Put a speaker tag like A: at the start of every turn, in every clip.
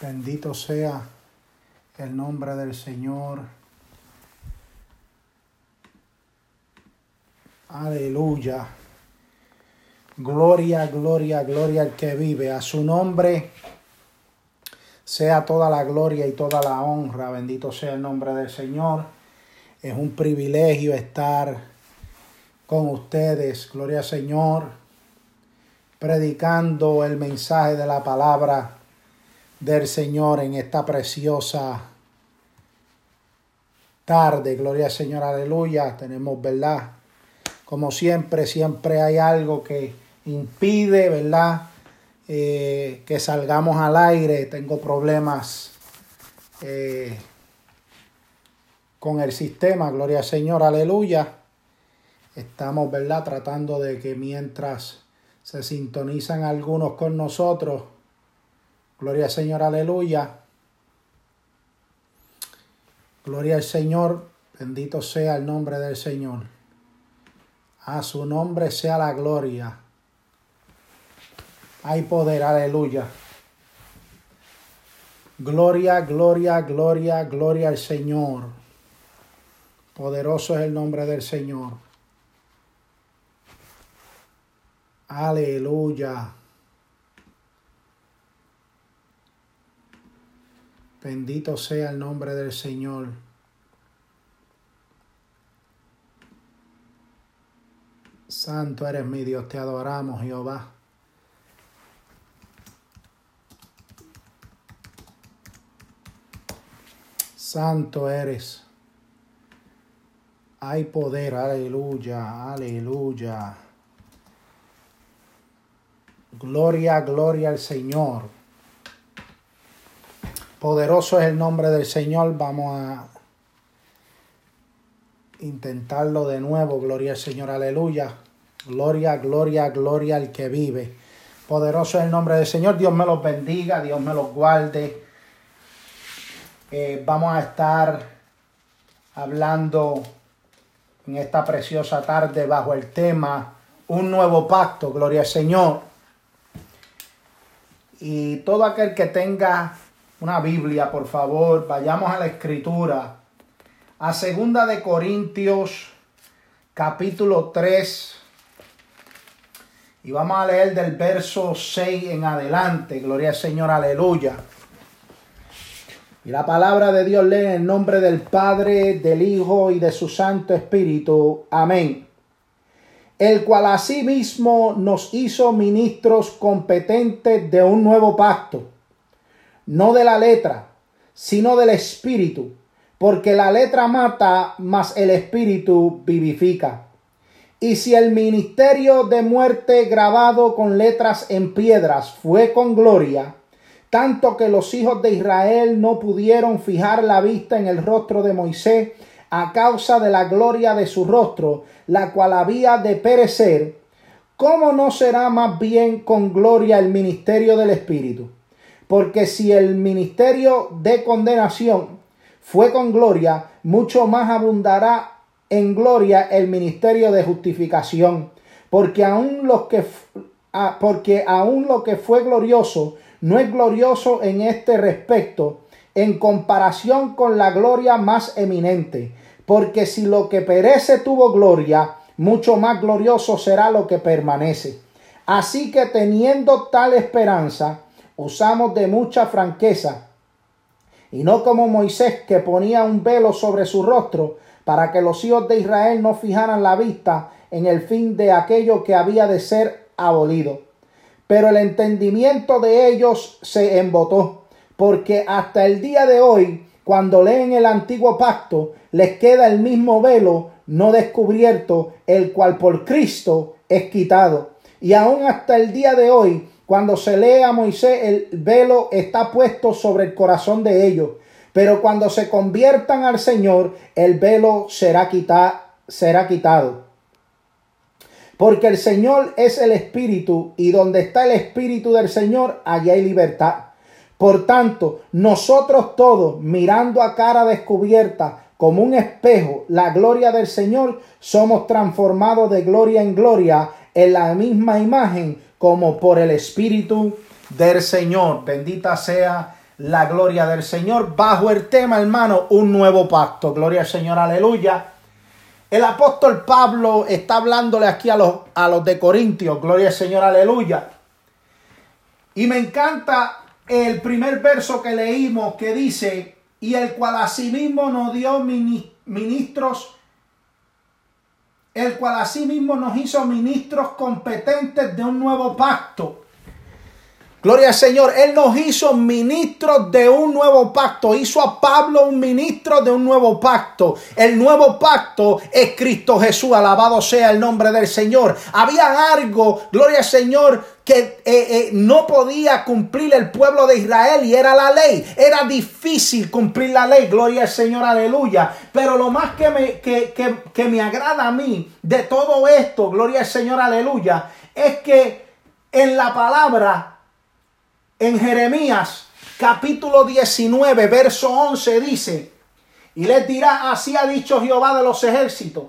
A: Bendito sea el nombre del Señor. Aleluya. Gloria, gloria, gloria al que vive. A su nombre sea toda la gloria y toda la honra. Bendito sea el nombre del Señor. Es un privilegio estar con ustedes. Gloria al Señor. Predicando el mensaje de la palabra del Señor en esta preciosa tarde. Gloria al Señor, aleluya. Tenemos, ¿verdad? Como siempre, siempre hay algo que impide, ¿verdad? Eh, que salgamos al aire. Tengo problemas eh, con el sistema. Gloria al Señor, aleluya. Estamos, ¿verdad? Tratando de que mientras se sintonizan algunos con nosotros, Gloria al Señor, aleluya. Gloria al Señor, bendito sea el nombre del Señor. A su nombre sea la gloria. Hay poder, aleluya. Gloria, gloria, gloria, gloria al Señor. Poderoso es el nombre del Señor. Aleluya. Bendito sea el nombre del Señor. Santo eres mi Dios, te adoramos, Jehová. Santo eres. Hay poder, aleluya, aleluya. Gloria, gloria al Señor. Poderoso es el nombre del Señor. Vamos a intentarlo de nuevo. Gloria al Señor, aleluya. Gloria, gloria, gloria al que vive. Poderoso es el nombre del Señor. Dios me los bendiga, Dios me los guarde. Eh, vamos a estar hablando en esta preciosa tarde bajo el tema Un nuevo pacto. Gloria al Señor. Y todo aquel que tenga una Biblia, por favor, vayamos a la escritura. A segunda de Corintios, capítulo 3. Y vamos a leer del verso 6 en adelante. Gloria al Señor, aleluya. Y la palabra de Dios lee en nombre del Padre, del Hijo y de su Santo Espíritu. Amén. El cual asimismo nos hizo ministros competentes de un nuevo pacto no de la letra, sino del espíritu, porque la letra mata, mas el espíritu vivifica. Y si el ministerio de muerte grabado con letras en piedras fue con gloria, tanto que los hijos de Israel no pudieron fijar la vista en el rostro de Moisés a causa de la gloria de su rostro, la cual había de perecer, ¿cómo no será más bien con gloria el ministerio del Espíritu? Porque si el ministerio de condenación fue con gloria, mucho más abundará en gloria el ministerio de justificación. Porque aún, los que, porque aún lo que fue glorioso no es glorioso en este respecto, en comparación con la gloria más eminente. Porque si lo que perece tuvo gloria, mucho más glorioso será lo que permanece. Así que teniendo tal esperanza, usamos de mucha franqueza, y no como Moisés que ponía un velo sobre su rostro para que los hijos de Israel no fijaran la vista en el fin de aquello que había de ser abolido. Pero el entendimiento de ellos se embotó, porque hasta el día de hoy, cuando leen el antiguo pacto, les queda el mismo velo no descubierto, el cual por Cristo es quitado. Y aún hasta el día de hoy, cuando se lee a Moisés, el velo está puesto sobre el corazón de ellos. Pero cuando se conviertan al Señor, el velo será, será quitado. Porque el Señor es el Espíritu, y donde está el Espíritu del Señor, allá hay libertad. Por tanto, nosotros todos, mirando a cara descubierta, como un espejo, la gloria del Señor, somos transformados de gloria en gloria en la misma imagen como por el Espíritu del Señor. Bendita sea la gloria del Señor bajo el tema, hermano, un nuevo pacto. Gloria al Señor, aleluya. El apóstol Pablo está hablándole aquí a los, a los de Corintios, gloria al Señor, aleluya. Y me encanta el primer verso que leímos que dice, y el cual asimismo nos dio ministros, el cual asimismo nos hizo ministros competentes de un nuevo pacto Gloria al Señor, Él nos hizo ministros de un nuevo pacto. Hizo a Pablo un ministro de un nuevo pacto. El nuevo pacto es Cristo Jesús. Alabado sea el nombre del Señor. Había algo, gloria al Señor, que eh, eh, no podía cumplir el pueblo de Israel y era la ley. Era difícil cumplir la ley, gloria al Señor, aleluya. Pero lo más que me, que, que me agrada a mí de todo esto, gloria al Señor, aleluya, es que en la palabra en Jeremías capítulo 19, verso 11 dice, y les dirá, así ha dicho Jehová de los ejércitos,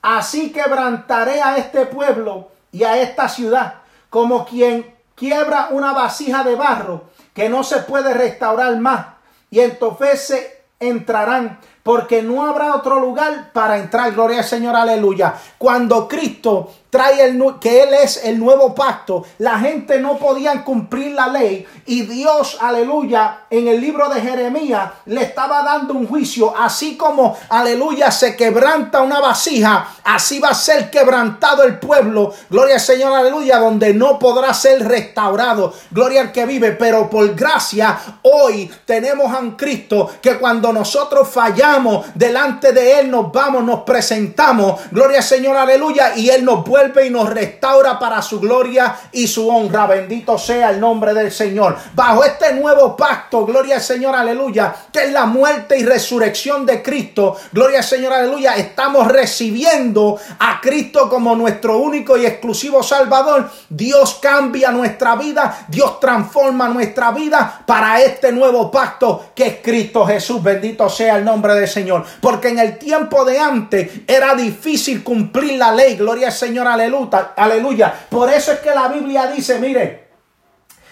A: así quebrantaré a este pueblo y a esta ciudad, como quien quiebra una vasija de barro que no se puede restaurar más, y entonces se entrarán porque no habrá otro lugar para entrar. Gloria al Señor, aleluya. Cuando Cristo trae el que él es el nuevo pacto, la gente no podía cumplir la ley y Dios, aleluya, en el libro de Jeremías le estaba dando un juicio, así como, aleluya, se quebranta una vasija, así va a ser quebrantado el pueblo, gloria al Señor, aleluya, donde no podrá ser restaurado, gloria al que vive, pero por gracia hoy tenemos a un Cristo que cuando nosotros fallamos delante de él nos vamos, nos presentamos, gloria al Señor, aleluya, y él nos vuelve y nos restaura para su gloria y su honra. Bendito sea el nombre del Señor. Bajo este nuevo pacto, gloria al Señor, aleluya, que es la muerte y resurrección de Cristo, gloria al Señor, aleluya, estamos recibiendo a Cristo como nuestro único y exclusivo Salvador. Dios cambia nuestra vida, Dios transforma nuestra vida para este nuevo pacto que es Cristo Jesús. Bendito sea el nombre del Señor. Porque en el tiempo de antes era difícil cumplir la ley, gloria al Señor, aleluya. Por eso es que la Biblia dice, mire,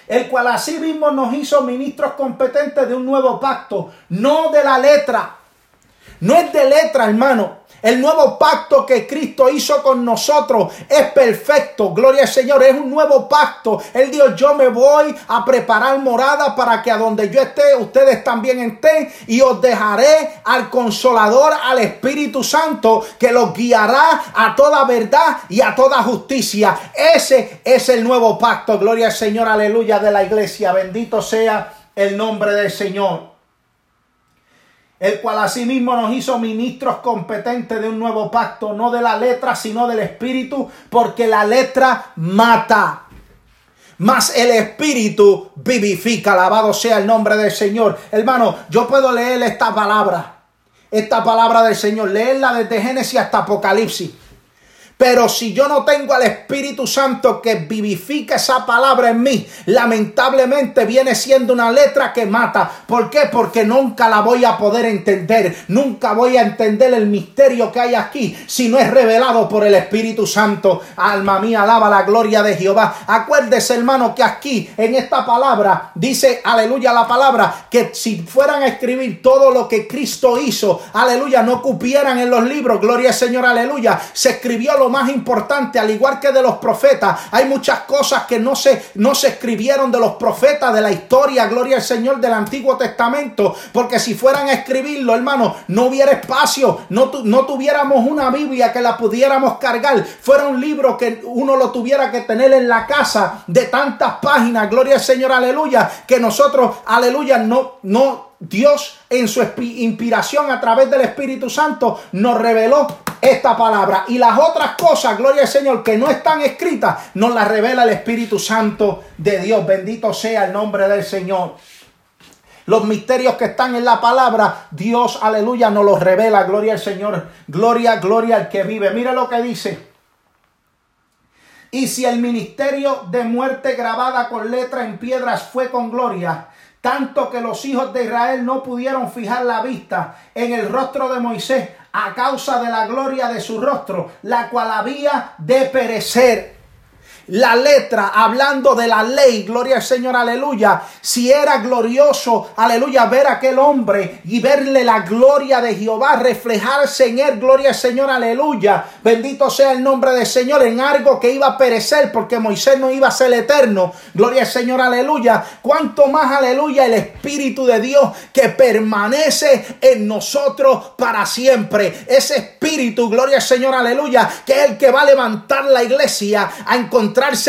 A: el cual así mismo nos hizo ministros competentes de un nuevo pacto, no de la letra. No es de letra, hermano. El nuevo pacto que Cristo hizo con nosotros es perfecto. Gloria al Señor. Es un nuevo pacto. Él dijo, yo me voy a preparar morada para que a donde yo esté, ustedes también estén. Y os dejaré al consolador, al Espíritu Santo, que los guiará a toda verdad y a toda justicia. Ese es el nuevo pacto. Gloria al Señor. Aleluya de la iglesia. Bendito sea el nombre del Señor el cual asimismo nos hizo ministros competentes de un nuevo pacto, no de la letra, sino del espíritu, porque la letra mata. Mas el espíritu vivifica, alabado sea el nombre del Señor. Hermano, yo puedo leer esta palabra, esta palabra del Señor, leerla desde Génesis hasta Apocalipsis. Pero si yo no tengo al Espíritu Santo que vivifica esa palabra en mí, lamentablemente viene siendo una letra que mata. ¿Por qué? Porque nunca la voy a poder entender. Nunca voy a entender el misterio que hay aquí si no es revelado por el Espíritu Santo. Alma mía, alaba la gloria de Jehová. Acuérdese, hermano, que aquí en esta palabra dice, aleluya, la palabra, que si fueran a escribir todo lo que Cristo hizo, aleluya, no cupieran en los libros, gloria al Señor, aleluya, se escribió lo más importante, al igual que de los profetas, hay muchas cosas que no se, no se escribieron de los profetas de la historia, gloria al Señor del Antiguo Testamento, porque si fueran a escribirlo, hermano, no hubiera espacio, no, no tuviéramos una Biblia que la pudiéramos cargar, fuera un libro que uno lo tuviera que tener en la casa de tantas páginas, gloria al Señor, aleluya, que nosotros, aleluya, no, no Dios en su inspiración a través del Espíritu Santo nos reveló esta palabra. Y las otras cosas, gloria al Señor, que no están escritas, nos las revela el Espíritu Santo de Dios. Bendito sea el nombre del Señor. Los misterios que están en la palabra, Dios, aleluya, nos los revela. Gloria al Señor. Gloria, gloria al que vive. Mira lo que dice. Y si el ministerio de muerte grabada con letra en piedras fue con gloria, tanto que los hijos de Israel no pudieron fijar la vista en el rostro de Moisés a causa de la gloria de su rostro, la cual había de perecer. La letra, hablando de la ley, gloria al Señor, aleluya. Si era glorioso, aleluya, ver a aquel hombre y verle la gloria de Jehová reflejarse en él, gloria al Señor, aleluya. Bendito sea el nombre del Señor en algo que iba a perecer porque Moisés no iba a ser eterno. Gloria al Señor, aleluya. Cuanto más, aleluya, el Espíritu de Dios que permanece en nosotros para siempre. Ese Espíritu, gloria al Señor, aleluya, que es el que va a levantar la iglesia a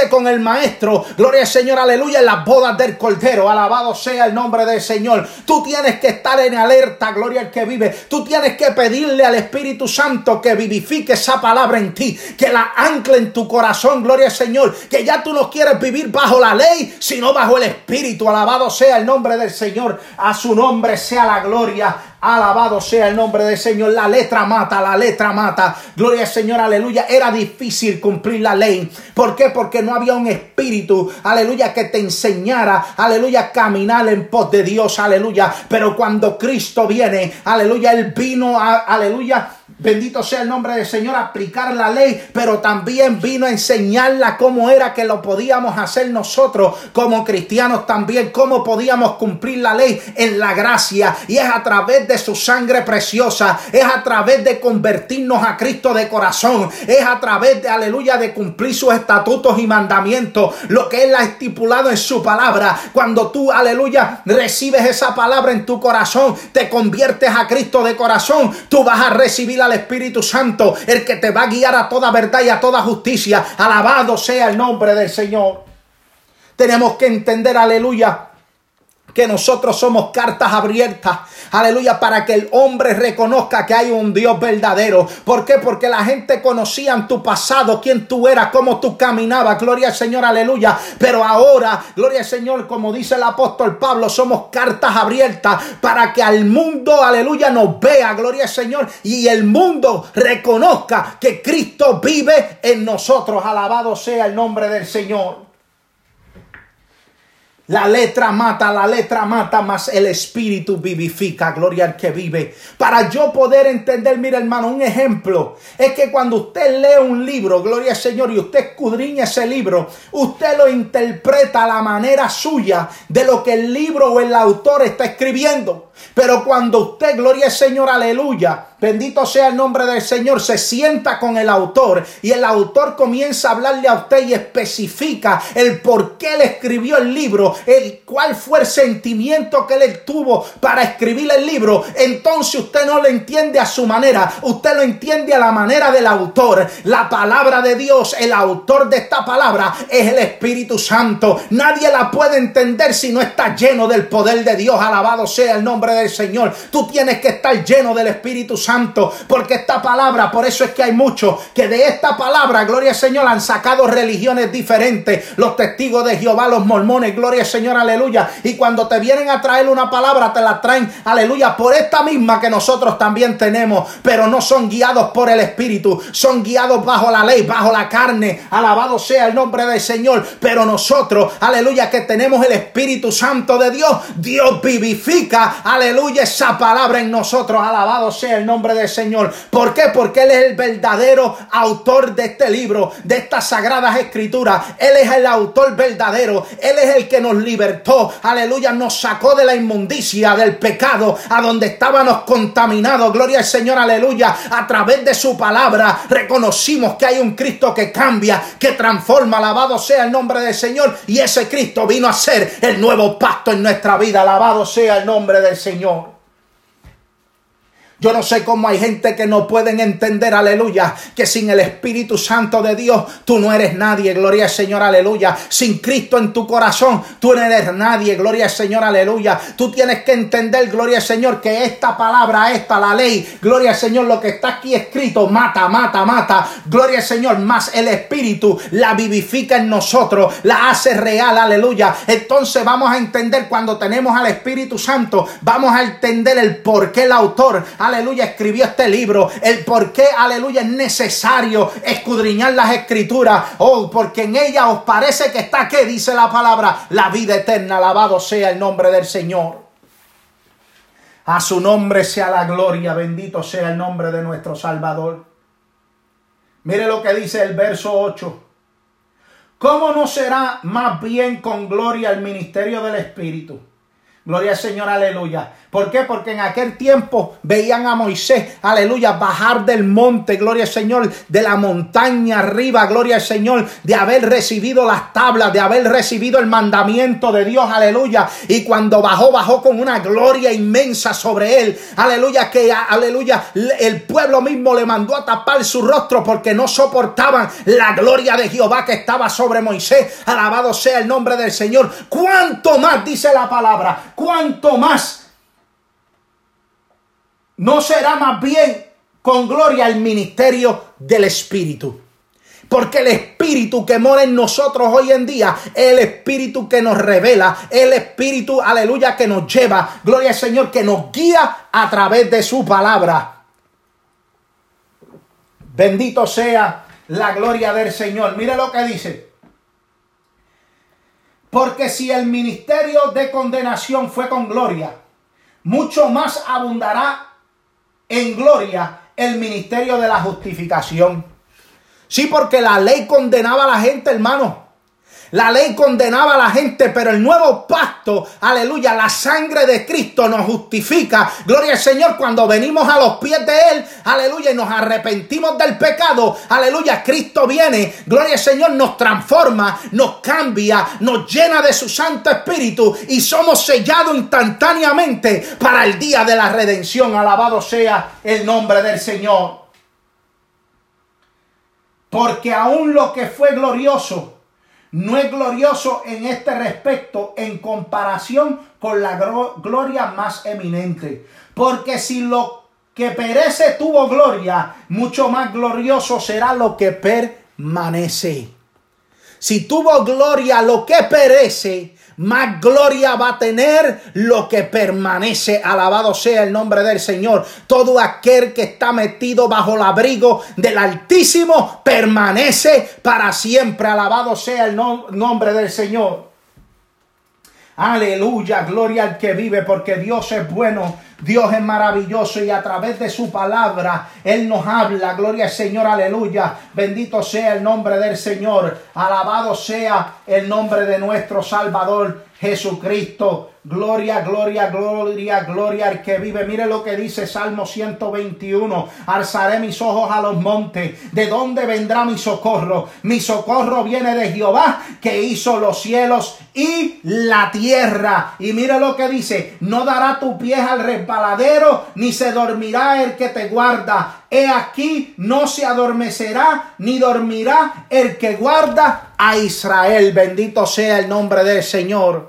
A: con el Maestro. Gloria al Señor, aleluya, en las bodas del Cordero. Alabado sea el nombre del Señor. Tú tienes que estar en alerta, gloria al que vive. Tú tienes que pedirle al Espíritu Santo que vivifique esa palabra en ti, que la ancle en tu corazón, gloria al Señor. Que ya tú no quieres vivir bajo la ley, sino bajo el Espíritu. Alabado sea el nombre del Señor. A su nombre sea la gloria. Alabado sea el nombre del Señor. La letra mata, la letra mata. Gloria al Señor, aleluya. Era difícil cumplir la ley. ¿Por qué? Porque no había un espíritu, aleluya, que te enseñara, aleluya, caminar en pos de Dios, aleluya. Pero cuando Cristo viene, aleluya, Él vino, aleluya, Bendito sea el nombre del Señor, aplicar la ley, pero también vino a enseñarla cómo era que lo podíamos hacer nosotros como cristianos también, cómo podíamos cumplir la ley en la gracia. Y es a través de su sangre preciosa, es a través de convertirnos a Cristo de corazón, es a través de, aleluya, de cumplir sus estatutos y mandamientos, lo que Él ha estipulado en su palabra. Cuando tú, aleluya, recibes esa palabra en tu corazón, te conviertes a Cristo de corazón, tú vas a recibir la Espíritu Santo, el que te va a guiar a toda verdad y a toda justicia. Alabado sea el nombre del Señor. Tenemos que entender, aleluya, que nosotros somos cartas abiertas, aleluya, para que el hombre reconozca que hay un Dios verdadero. ¿Por qué? Porque la gente conocía en tu pasado quién tú eras, cómo tú caminabas, gloria al Señor, aleluya. Pero ahora, gloria al Señor, como dice el apóstol Pablo, somos cartas abiertas para que al mundo, aleluya, nos vea, gloria al Señor, y el mundo reconozca que Cristo vive en nosotros. Alabado sea el nombre del Señor. La letra mata, la letra mata, más el espíritu vivifica. Gloria al que vive. Para yo poder entender, mira hermano, un ejemplo es que cuando usted lee un libro, gloria al Señor, y usted escudriña ese libro, usted lo interpreta a la manera suya de lo que el libro o el autor está escribiendo. Pero cuando usted, gloria al Señor, aleluya, Bendito sea el nombre del Señor. Se sienta con el autor y el autor comienza a hablarle a usted y especifica el por qué él escribió el libro, el cuál fue el sentimiento que él tuvo para escribir el libro. Entonces usted no lo entiende a su manera, usted lo entiende a la manera del autor. La palabra de Dios, el autor de esta palabra es el Espíritu Santo. Nadie la puede entender si no está lleno del poder de Dios. Alabado sea el nombre del Señor. Tú tienes que estar lleno del Espíritu Santo Santo, porque esta palabra, por eso es que hay muchos que de esta palabra, gloria al Señor, han sacado religiones diferentes, los testigos de Jehová, los mormones, gloria al Señor, aleluya. Y cuando te vienen a traer una palabra, te la traen, aleluya, por esta misma que nosotros también tenemos, pero no son guiados por el Espíritu, son guiados bajo la ley, bajo la carne, alabado sea el nombre del Señor, pero nosotros, aleluya, que tenemos el Espíritu Santo de Dios, Dios vivifica, aleluya, esa palabra en nosotros, alabado sea el nombre del Señor. ¿Por qué? Porque Él es el verdadero autor de este libro, de estas sagradas escrituras. Él es el autor verdadero. Él es el que nos libertó. Aleluya, nos sacó de la inmundicia, del pecado, a donde estábamos contaminados. Gloria al Señor, aleluya. A través de su palabra reconocimos que hay un Cristo que cambia, que transforma. Alabado sea el nombre del Señor. Y ese Cristo vino a ser el nuevo pacto en nuestra vida. Alabado sea el nombre del Señor. Yo no sé cómo hay gente que no pueden entender, aleluya, que sin el Espíritu Santo de Dios tú no eres nadie, gloria al Señor, aleluya. Sin Cristo en tu corazón tú no eres nadie, gloria al Señor, aleluya. Tú tienes que entender, gloria al Señor, que esta palabra, esta, la ley, gloria al Señor, lo que está aquí escrito, mata, mata, mata, gloria al Señor, más el Espíritu la vivifica en nosotros, la hace real, aleluya. Entonces vamos a entender cuando tenemos al Espíritu Santo, vamos a entender el por qué el autor, aleluya, escribió este libro, el por qué, aleluya, es necesario escudriñar las escrituras. Oh, porque en ella os parece que está, ¿qué dice la palabra? La vida eterna, alabado sea el nombre del Señor. A su nombre sea la gloria, bendito sea el nombre de nuestro Salvador. Mire lo que dice el verso 8. ¿cómo no será más bien con gloria el ministerio del Espíritu? Gloria al Señor, aleluya. ¿Por qué? Porque en aquel tiempo veían a Moisés, aleluya, bajar del monte, gloria al Señor, de la montaña arriba, gloria al Señor, de haber recibido las tablas, de haber recibido el mandamiento de Dios, aleluya. Y cuando bajó, bajó con una gloria inmensa sobre él, aleluya, que aleluya, el pueblo mismo le mandó a tapar su rostro porque no soportaban la gloria de Jehová que estaba sobre Moisés. Alabado sea el nombre del Señor. ¿Cuánto más dice la palabra? ¿Cuánto más? no será más bien con gloria el ministerio del Espíritu. Porque el Espíritu que mora en nosotros hoy en día, el Espíritu que nos revela, el Espíritu, aleluya, que nos lleva, gloria al Señor, que nos guía a través de su palabra. Bendito sea la gloria del Señor. Mire lo que dice. Porque si el ministerio de condenación fue con gloria, mucho más abundará en gloria el ministerio de la justificación. Sí, porque la ley condenaba a la gente, hermano. La ley condenaba a la gente, pero el nuevo pacto, aleluya, la sangre de Cristo nos justifica. Gloria al Señor cuando venimos a los pies de Él, aleluya, y nos arrepentimos del pecado. Aleluya, Cristo viene. Gloria al Señor nos transforma, nos cambia, nos llena de su Santo Espíritu y somos sellados instantáneamente para el día de la redención. Alabado sea el nombre del Señor. Porque aún lo que fue glorioso, no es glorioso en este respecto en comparación con la gloria más eminente. Porque si lo que perece tuvo gloria, mucho más glorioso será lo que permanece. Si tuvo gloria lo que perece, más gloria va a tener lo que permanece. Alabado sea el nombre del Señor. Todo aquel que está metido bajo el abrigo del Altísimo permanece para siempre. Alabado sea el nombre del Señor. Aleluya, gloria al que vive, porque Dios es bueno, Dios es maravilloso y a través de su palabra Él nos habla. Gloria al Señor, aleluya. Bendito sea el nombre del Señor. Alabado sea el nombre de nuestro Salvador Jesucristo. Gloria, gloria, gloria, gloria al que vive. Mire lo que dice Salmo 121. Alzaré mis ojos a los montes. ¿De dónde vendrá mi socorro? Mi socorro viene de Jehová que hizo los cielos y la tierra. Y mire lo que dice. No dará tu pie al resbaladero ni se dormirá el que te guarda. He aquí no se adormecerá ni dormirá el que guarda a Israel. Bendito sea el nombre del Señor.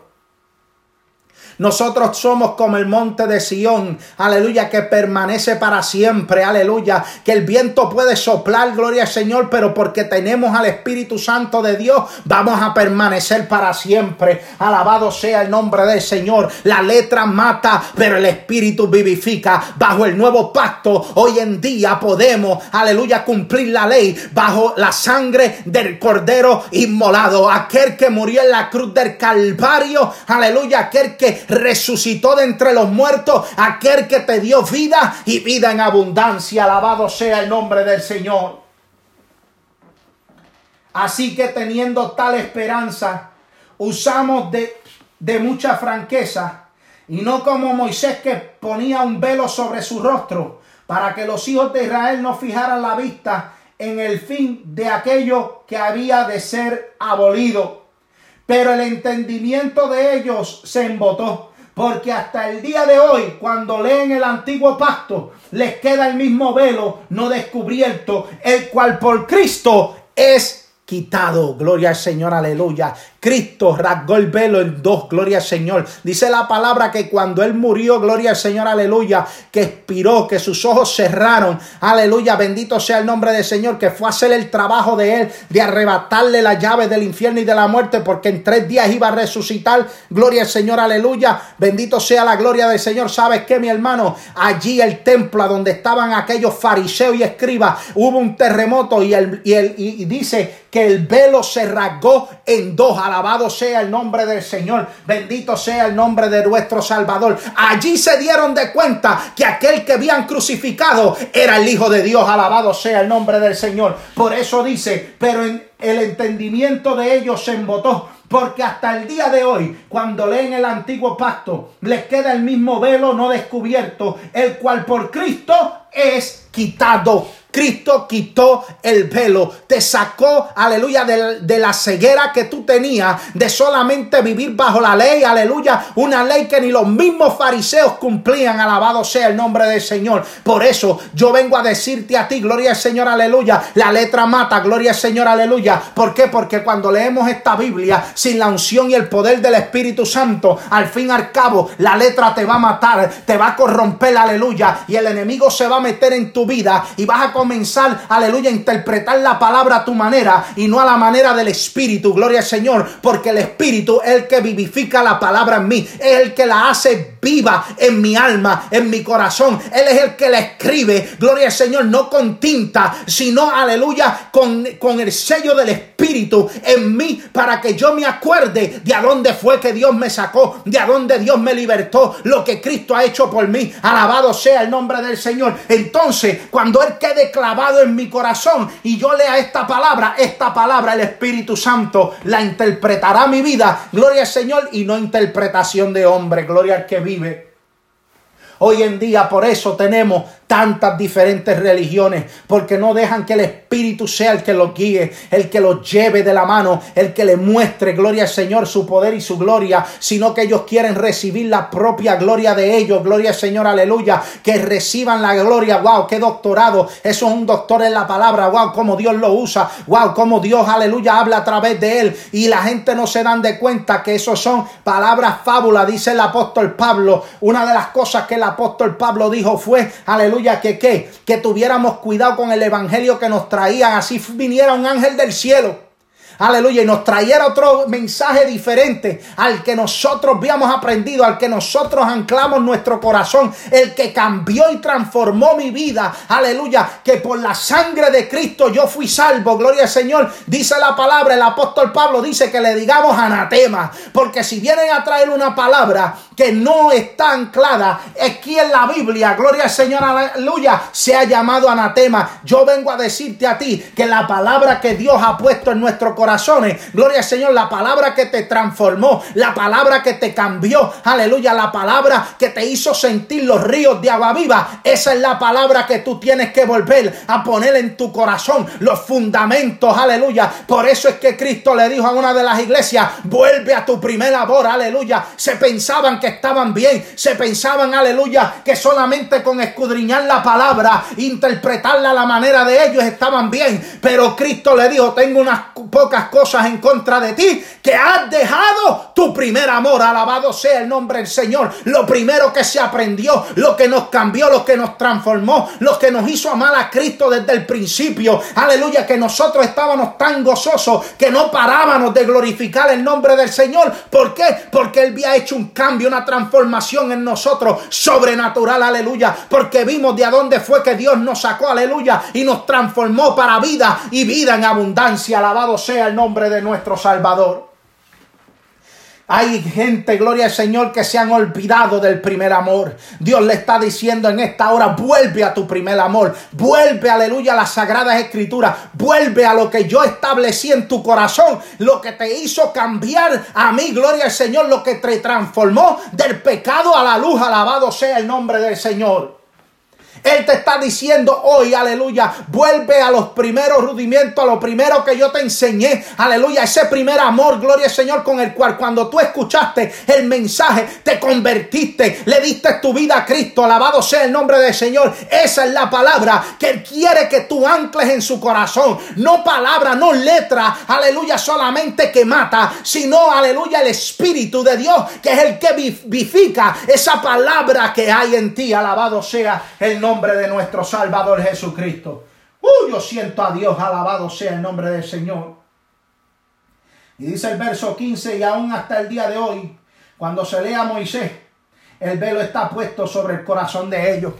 A: Nosotros somos como el monte de Sión, aleluya, que permanece para siempre, aleluya, que el viento puede soplar, gloria al Señor, pero porque tenemos al Espíritu Santo de Dios, vamos a permanecer para siempre. Alabado sea el nombre del Señor. La letra mata, pero el Espíritu vivifica. Bajo el nuevo pacto, hoy en día podemos, aleluya, cumplir la ley bajo la sangre del Cordero inmolado. Aquel que murió en la cruz del Calvario, aleluya, aquel que resucitó de entre los muertos, aquel que te dio vida y vida en abundancia. Alabado sea el nombre del Señor. Así que teniendo tal esperanza, usamos de, de mucha franqueza y no como Moisés que ponía un velo sobre su rostro para que los hijos de Israel no fijaran la vista en el fin de aquello que había de ser abolido pero el entendimiento de ellos se embotó. Porque hasta el día de hoy, cuando leen el antiguo pacto, les queda el mismo velo no descubierto, el cual por Cristo es quitado. Gloria al Señor, aleluya. Cristo rasgó el velo en dos, gloria al Señor. Dice la palabra que cuando Él murió, gloria al Señor, aleluya, que expiró, que sus ojos cerraron, aleluya, bendito sea el nombre del Señor, que fue a hacer el trabajo de Él, de arrebatarle la llave del infierno y de la muerte, porque en tres días iba a resucitar, gloria al Señor, aleluya, bendito sea la gloria del Señor. ¿Sabes qué, mi hermano? Allí el templo donde estaban aquellos fariseos y escribas, hubo un terremoto y, el, y, el, y dice que el velo se rasgó en dos Alabado sea el nombre del Señor. Bendito sea el nombre de nuestro Salvador. Allí se dieron de cuenta que aquel que habían crucificado era el Hijo de Dios. Alabado sea el nombre del Señor. Por eso dice, pero en el entendimiento de ellos se embotó. Porque hasta el día de hoy, cuando leen el antiguo pacto, les queda el mismo velo no descubierto, el cual por Cristo es quitado. Cristo quitó el velo, te sacó, aleluya, de, la ceguera que tú tenías, de solamente vivir bajo la ley, aleluya, una ley que ni los mismos fariseos cumplían, alabado sea el nombre del Señor. Por eso yo vengo a decirte a ti, gloria al Señor, aleluya, la letra mata, gloria al Señor, aleluya. ¿Por qué? Porque cuando leemos esta Biblia sin la unción y el poder del Espíritu Santo, al fin y al cabo, la letra te va a matar, te va a corromper, aleluya, y el enemigo se va a meter en tu vida y vas a comenzar, aleluya, a interpretar la palabra a tu manera y no a la manera del Espíritu. Gloria al Señor, porque el Espíritu es el que vivifica la palabra en mí, es el que la hace viva en mi alma, en mi corazón. Él es el que la escribe, gloria al Señor, no con tinta, sino, aleluya, con, con el sello del Espíritu en mí para que yo me acuerde de a dónde fue que Dios me sacó, de a dónde Dios me libertó, lo que Cristo ha hecho por mí. Alabado sea el nombre del Señor. Entonces, cuando Él quede clavado en mi corazón y yo lea esta palabra, esta palabra el Espíritu Santo la interpretará mi vida, gloria al Señor, y no interpretación de hombre, gloria al que vive. Hoy en día por eso tenemos tantas diferentes religiones, porque no dejan que el Espíritu sea el que los guíe, el que los lleve de la mano, el que le muestre, gloria al Señor, su poder y su gloria, sino que ellos quieren recibir la propia gloria de ellos, gloria al Señor, aleluya, que reciban la gloria, wow, qué doctorado, eso es un doctor en la palabra, wow, cómo Dios lo usa, wow, cómo Dios, aleluya, habla a través de él, y la gente no se dan de cuenta que eso son palabras fábulas, dice el apóstol Pablo, una de las cosas que el apóstol Pablo dijo fue, aleluya, que qué, que tuviéramos cuidado con el evangelio que nos traían, así viniera un ángel del cielo aleluya, y nos trayera otro mensaje diferente al que nosotros habíamos aprendido, al que nosotros anclamos nuestro corazón, el que cambió y transformó mi vida, aleluya, que por la sangre de Cristo yo fui salvo, gloria al Señor, dice la palabra, el apóstol Pablo dice que le digamos anatema, porque si vienen a traer una palabra que no está anclada aquí en la Biblia, gloria al Señor, aleluya, se ha llamado anatema. Yo vengo a decirte a ti que la palabra que Dios ha puesto en nuestro corazón, Gloria al Señor, la palabra que te transformó, la palabra que te cambió. Aleluya, la palabra que te hizo sentir los ríos de agua viva. Esa es la palabra que tú tienes que volver a poner en tu corazón. Los fundamentos, aleluya. Por eso es que Cristo le dijo a una de las iglesias, vuelve a tu primer amor, aleluya. Se pensaban que estaban bien, se pensaban, aleluya, que solamente con escudriñar la palabra, interpretarla a la manera de ellos estaban bien. Pero Cristo le dijo, tengo unas pocas cosas en contra de ti, que has dejado tu primer amor. Alabado sea el nombre del Señor. Lo primero que se aprendió, lo que nos cambió, lo que nos transformó, lo que nos hizo amar a Cristo desde el principio. Aleluya, que nosotros estábamos tan gozosos que no parábamos de glorificar el nombre del Señor. ¿Por qué? Porque Él había hecho un cambio, una transformación en nosotros sobrenatural. Aleluya. Porque vimos de a dónde fue que Dios nos sacó. Aleluya. Y nos transformó para vida y vida en abundancia. Alabado sea el nombre de nuestro Salvador. Hay gente, gloria al Señor, que se han olvidado del primer amor. Dios le está diciendo en esta hora, vuelve a tu primer amor. Vuelve, aleluya, a las sagradas escrituras. Vuelve a lo que yo establecí en tu corazón. Lo que te hizo cambiar a mí, gloria al Señor. Lo que te transformó del pecado a la luz. Alabado sea el nombre del Señor. Él te está diciendo hoy, aleluya, vuelve a los primeros rudimentos, a lo primero que yo te enseñé, aleluya, ese primer amor, gloria al Señor, con el cual cuando tú escuchaste el mensaje, te convertiste, le diste tu vida a Cristo, alabado sea el nombre del Señor. Esa es la palabra que Él quiere que tú ancles en su corazón. No palabra, no letra, aleluya, solamente que mata, sino, aleluya, el Espíritu de Dios, que es el que vivifica esa palabra que hay en ti, alabado sea el nombre nombre de nuestro Salvador Jesucristo. Uh, yo siento a Dios, alabado sea el nombre del Señor. Y dice el verso 15, y aún hasta el día de hoy, cuando se lea a Moisés, el velo está puesto sobre el corazón de ellos.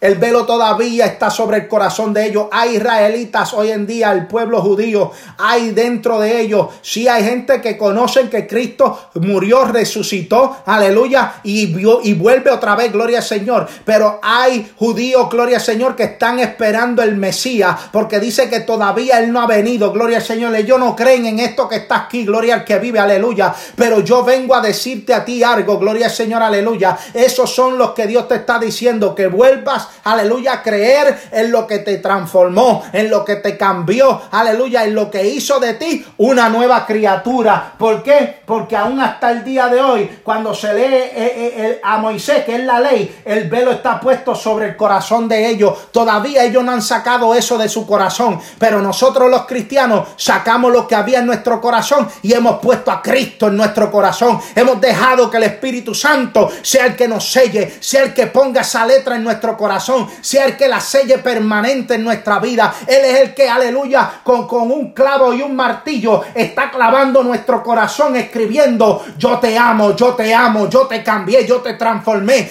A: El velo todavía está sobre el corazón de ellos. Hay israelitas hoy en día, el pueblo judío, hay dentro de ellos. Sí hay gente que conocen que Cristo murió, resucitó, aleluya, y, vio, y vuelve otra vez, gloria al Señor. Pero hay judíos, gloria al Señor, que están esperando el Mesías, porque dice que todavía Él no ha venido, gloria al Señor. Ellos no creen en esto que está aquí, gloria al que vive, aleluya. Pero yo vengo a decirte a ti algo, gloria al Señor, aleluya. Esos son los que Dios te está diciendo, que vuelvas aleluya, creer en lo que te transformó, en lo que te cambió, aleluya, en lo que hizo de ti una nueva criatura. ¿Por qué? Porque aún hasta el día de hoy, cuando se lee eh, eh, a Moisés, que es la ley, el velo está puesto sobre el corazón de ellos. Todavía ellos no han sacado eso de su corazón, pero nosotros los cristianos sacamos lo que había en nuestro corazón y hemos puesto a Cristo en nuestro corazón. Hemos dejado que el Espíritu Santo sea el que nos selle, sea el que ponga esa letra en nuestro corazón sea el que la selle permanente en nuestra vida. Él es el que, aleluya, con, con un clavo y un martillo está clavando nuestro corazón, escribiendo, yo te amo, yo te amo, yo te cambié, yo te transformé.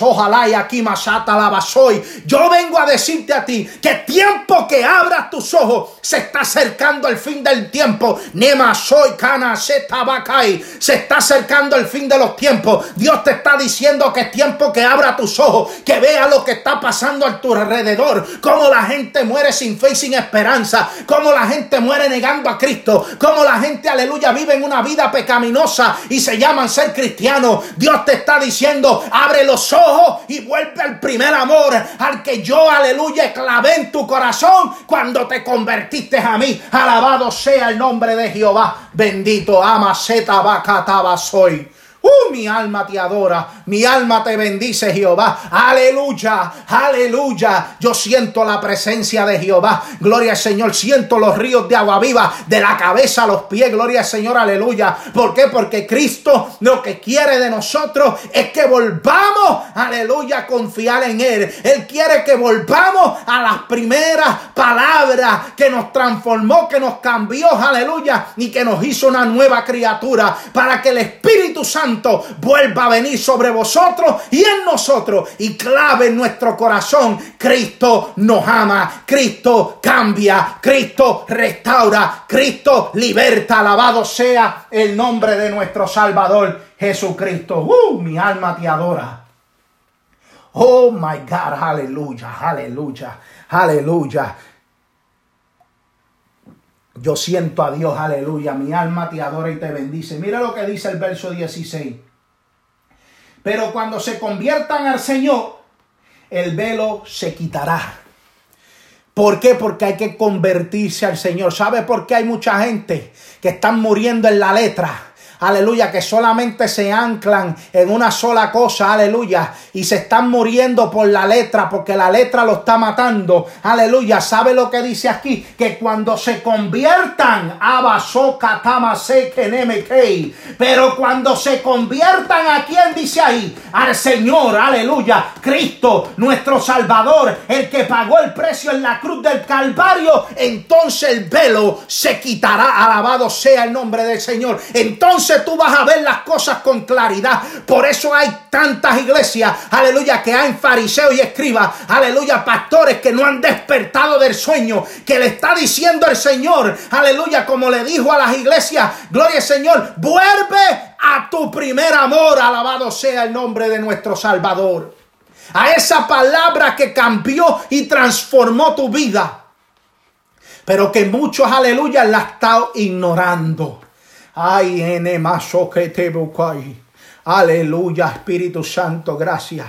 A: ojalá y aquí masata la. Yo vengo a decirte a ti que tiempo que abras tus ojos se está acercando el fin del tiempo. Nema soy cana se Se está acercando el fin de los tiempos. Dios te está diciendo que es tiempo que abra tus ojos, que vea lo que está pasando a tu alrededor, cómo la gente muere sin fe y sin esperanza, cómo la gente muere negando a Cristo, cómo la gente, aleluya, vive en una vida pecaminosa y se llaman ser cristianos. Dios te está diciendo, abre los ojos y vuelve al primer amor, al que yo, aleluya, clavé en tu corazón cuando te convertiste a mí. Alabado sea el nombre de Jehová. Bendito ama zeta soy. Uh, mi alma te adora, mi alma te bendice Jehová. Aleluya, aleluya. Yo siento la presencia de Jehová. Gloria al Señor. Siento los ríos de agua viva de la cabeza a los pies. Gloria al Señor, aleluya. ¿Por qué? Porque Cristo lo que quiere de nosotros es que volvamos, aleluya, a confiar en Él. Él quiere que volvamos a las primeras palabras que nos transformó, que nos cambió, aleluya, y que nos hizo una nueva criatura para que el Espíritu Santo vuelva a venir sobre vosotros y en nosotros y clave en nuestro corazón. Cristo nos ama, Cristo cambia, Cristo restaura, Cristo liberta. Alabado sea el nombre de nuestro Salvador Jesucristo. Uh, mi alma te adora. Oh my God, aleluya, aleluya, aleluya. Yo siento a Dios, aleluya. Mi alma te adora y te bendice. Mira lo que dice el verso 16. Pero cuando se conviertan al Señor, el velo se quitará. ¿Por qué? Porque hay que convertirse al Señor. ¿Sabe por qué hay mucha gente que están muriendo en la letra? Aleluya, que solamente se anclan en una sola cosa, aleluya, y se están muriendo por la letra, porque la letra lo está matando, aleluya. ¿Sabe lo que dice aquí? Que cuando se conviertan, pero cuando se conviertan a quien dice ahí, al Señor, aleluya, Cristo, nuestro Salvador, el que pagó el precio en la cruz del Calvario, entonces el velo se quitará, alabado sea el nombre del Señor. Entonces tú vas a ver las cosas con claridad. Por eso hay tantas iglesias, aleluya, que hay fariseos y escribas, aleluya, pastores que no han despertado del sueño, que le está diciendo el Señor, aleluya, como le dijo a las iglesias, gloria al Señor, vuelve a tu primer amor, alabado sea el nombre de nuestro Salvador. A esa palabra que cambió y transformó tu vida pero que muchos, aleluya, la están ignorando. Ay, ene maso que te. Aleluya, Espíritu Santo, gracias.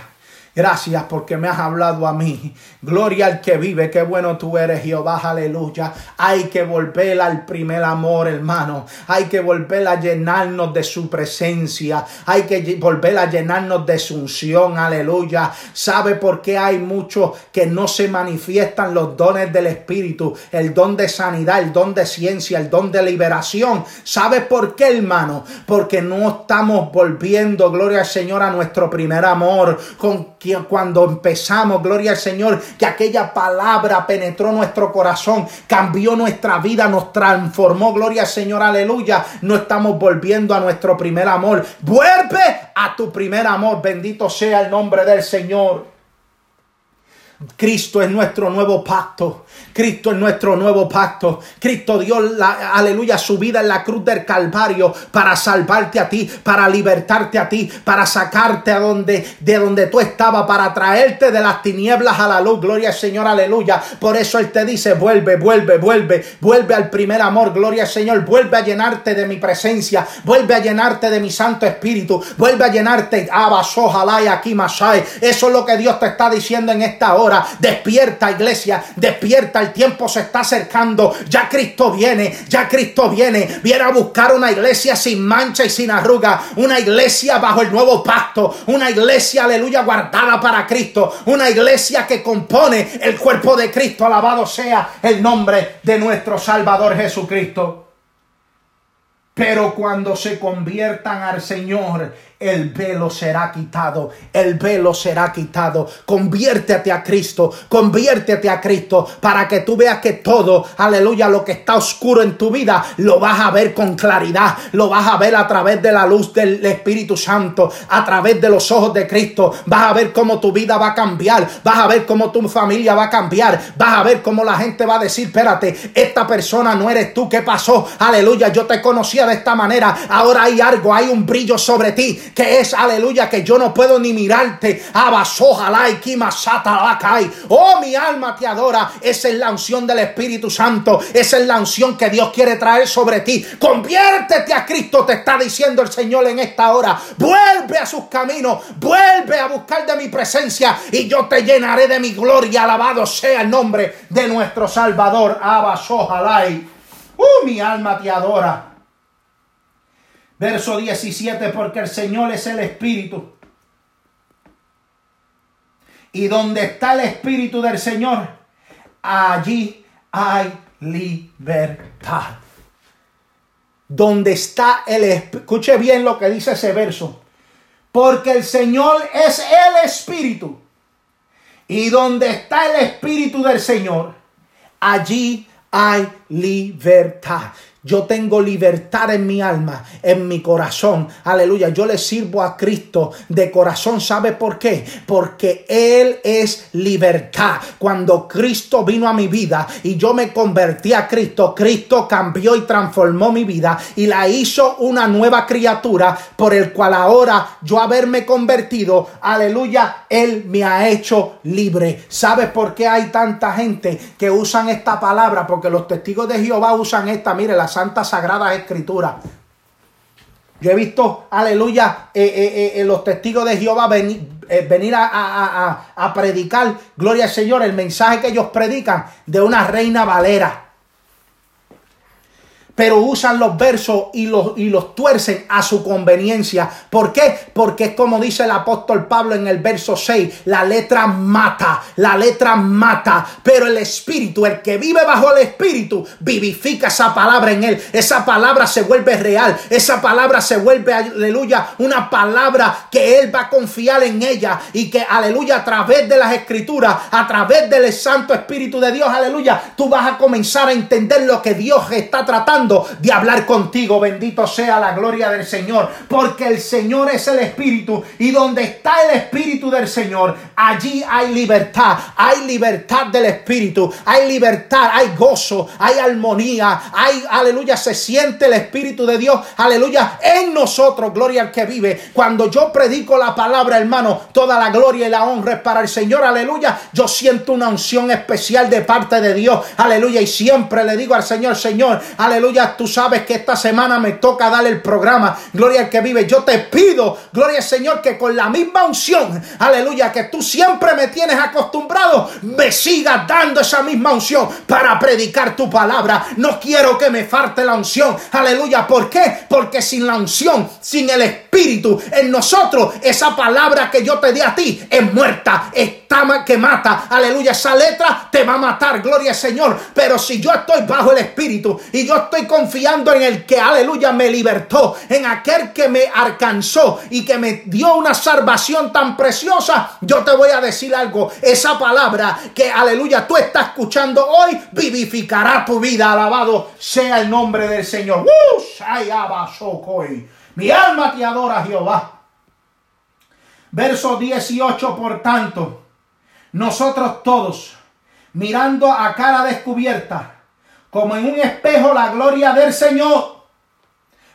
A: Gracias porque me has hablado a mí. Gloria al que vive. Qué bueno tú eres, Jehová. Aleluya. Hay que volver al primer amor, hermano. Hay que volver a llenarnos de su presencia. Hay que volver a llenarnos de su unción. Aleluya. ¿Sabe por qué hay muchos que no se manifiestan los dones del Espíritu? El don de sanidad, el don de ciencia, el don de liberación. ¿Sabe por qué, hermano? Porque no estamos volviendo, gloria al Señor, a nuestro primer amor. Con cuando empezamos, gloria al Señor, que aquella palabra penetró nuestro corazón, cambió nuestra vida, nos transformó, gloria al Señor, aleluya. No estamos volviendo a nuestro primer amor. Vuelve a tu primer amor, bendito sea el nombre del Señor. Cristo es nuestro nuevo pacto. Cristo es nuestro nuevo pacto. Cristo dio, la, aleluya, su vida en la cruz del Calvario para salvarte a ti, para libertarte a ti, para sacarte a donde, de donde tú estabas, para traerte de las tinieblas a la luz. Gloria al Señor, aleluya. Por eso Él te dice, vuelve, vuelve, vuelve, vuelve al primer amor. Gloria al Señor, vuelve a llenarte de mi presencia, vuelve a llenarte de mi Santo Espíritu, vuelve a llenarte, y aquí Masai. Eso es lo que Dios te está diciendo en esta hora. Despierta, iglesia, despierta el tiempo se está acercando. Ya Cristo viene, ya Cristo viene. Viene a buscar una iglesia sin mancha y sin arruga. Una iglesia bajo el nuevo pacto. Una iglesia, aleluya, guardada para Cristo. Una iglesia que compone el cuerpo de Cristo. Alabado sea el nombre de nuestro Salvador Jesucristo. Pero cuando se conviertan al Señor, el velo será quitado, el velo será quitado. Conviértete a Cristo, conviértete a Cristo para que tú veas que todo, aleluya, lo que está oscuro en tu vida, lo vas a ver con claridad, lo vas a ver a través de la luz del Espíritu Santo, a través de los ojos de Cristo. Vas a ver cómo tu vida va a cambiar, vas a ver cómo tu familia va a cambiar, vas a ver cómo la gente va a decir, espérate, esta persona no eres tú, ¿qué pasó? Aleluya, yo te conocía de esta manera, ahora hay algo, hay un brillo sobre ti que es, aleluya, que yo no puedo ni mirarte. Abasojalá y Oh, mi alma te adora. Esa es la unción del Espíritu Santo. Esa es la unción que Dios quiere traer sobre ti. Conviértete a Cristo, te está diciendo el Señor en esta hora. Vuelve a sus caminos. Vuelve a buscar de mi presencia y yo te llenaré de mi gloria. Alabado sea el nombre de nuestro Salvador. Abasojalai. Oh, mi alma te adora. Verso 17, porque el Señor es el Espíritu. Y donde está el Espíritu del Señor, allí hay libertad. Donde está el escuche bien lo que dice ese verso. Porque el Señor es el Espíritu. Y donde está el Espíritu del Señor, allí hay libertad. Yo tengo libertad en mi alma, en mi corazón. Aleluya. Yo le sirvo a Cristo de corazón. ¿Sabe por qué? Porque Él es libertad. Cuando Cristo vino a mi vida y yo me convertí a Cristo, Cristo cambió y transformó mi vida y la hizo una nueva criatura por el cual ahora yo haberme convertido, aleluya, Él me ha hecho libre. ¿Sabe por qué hay tanta gente que usan esta palabra? Porque los testigos de Jehová usan esta. Mire, la Santa Sagrada Escritura. Yo he visto, aleluya, eh, eh, eh, los testigos de Jehová venir, venir a, a predicar, gloria al Señor, el mensaje que ellos predican de una reina valera pero usan los versos y los, y los tuercen a su conveniencia. ¿Por qué? Porque es como dice el apóstol Pablo en el verso 6, la letra mata, la letra mata, pero el espíritu, el que vive bajo el espíritu, vivifica esa palabra en él. Esa palabra se vuelve real, esa palabra se vuelve, aleluya, una palabra que él va a confiar en ella y que, aleluya, a través de las escrituras, a través del Santo Espíritu de Dios, aleluya, tú vas a comenzar a entender lo que Dios está tratando de hablar contigo. Bendito sea la gloria del Señor, porque el Señor es el Espíritu y donde está el Espíritu del Señor, allí hay libertad, hay libertad del Espíritu, hay libertad, hay gozo, hay armonía, hay, aleluya, se siente el Espíritu de Dios, aleluya, en nosotros, gloria al que vive. Cuando yo predico la palabra, hermano, toda la gloria y la honra es para el Señor, aleluya, yo siento una unción especial de parte de Dios, aleluya, y siempre le digo al Señor, Señor, aleluya, tú sabes que esta semana me toca dar el programa. Gloria al que vive. Yo te pido, gloria al Señor, que con la misma unción, aleluya, que tú siempre me tienes acostumbrado, me sigas dando esa misma unción para predicar tu palabra. No quiero que me falte la unción. Aleluya. ¿Por qué? Porque sin la unción, sin el Espíritu en nosotros, esa palabra que yo te di a ti es muerta, que mata. Aleluya. Esa letra te va a matar. Gloria al Señor. Pero si yo estoy bajo el Espíritu y yo estoy confiando en el que, aleluya, me libertó, en aquel que me alcanzó y que me dio una salvación tan preciosa, yo te voy a decir algo, esa palabra que, aleluya, tú estás escuchando hoy, vivificará tu vida, alabado sea el nombre del Señor. Mi alma te adora, Jehová. Verso 18, por tanto, nosotros todos, mirando a cara descubierta, como en un espejo la gloria del Señor.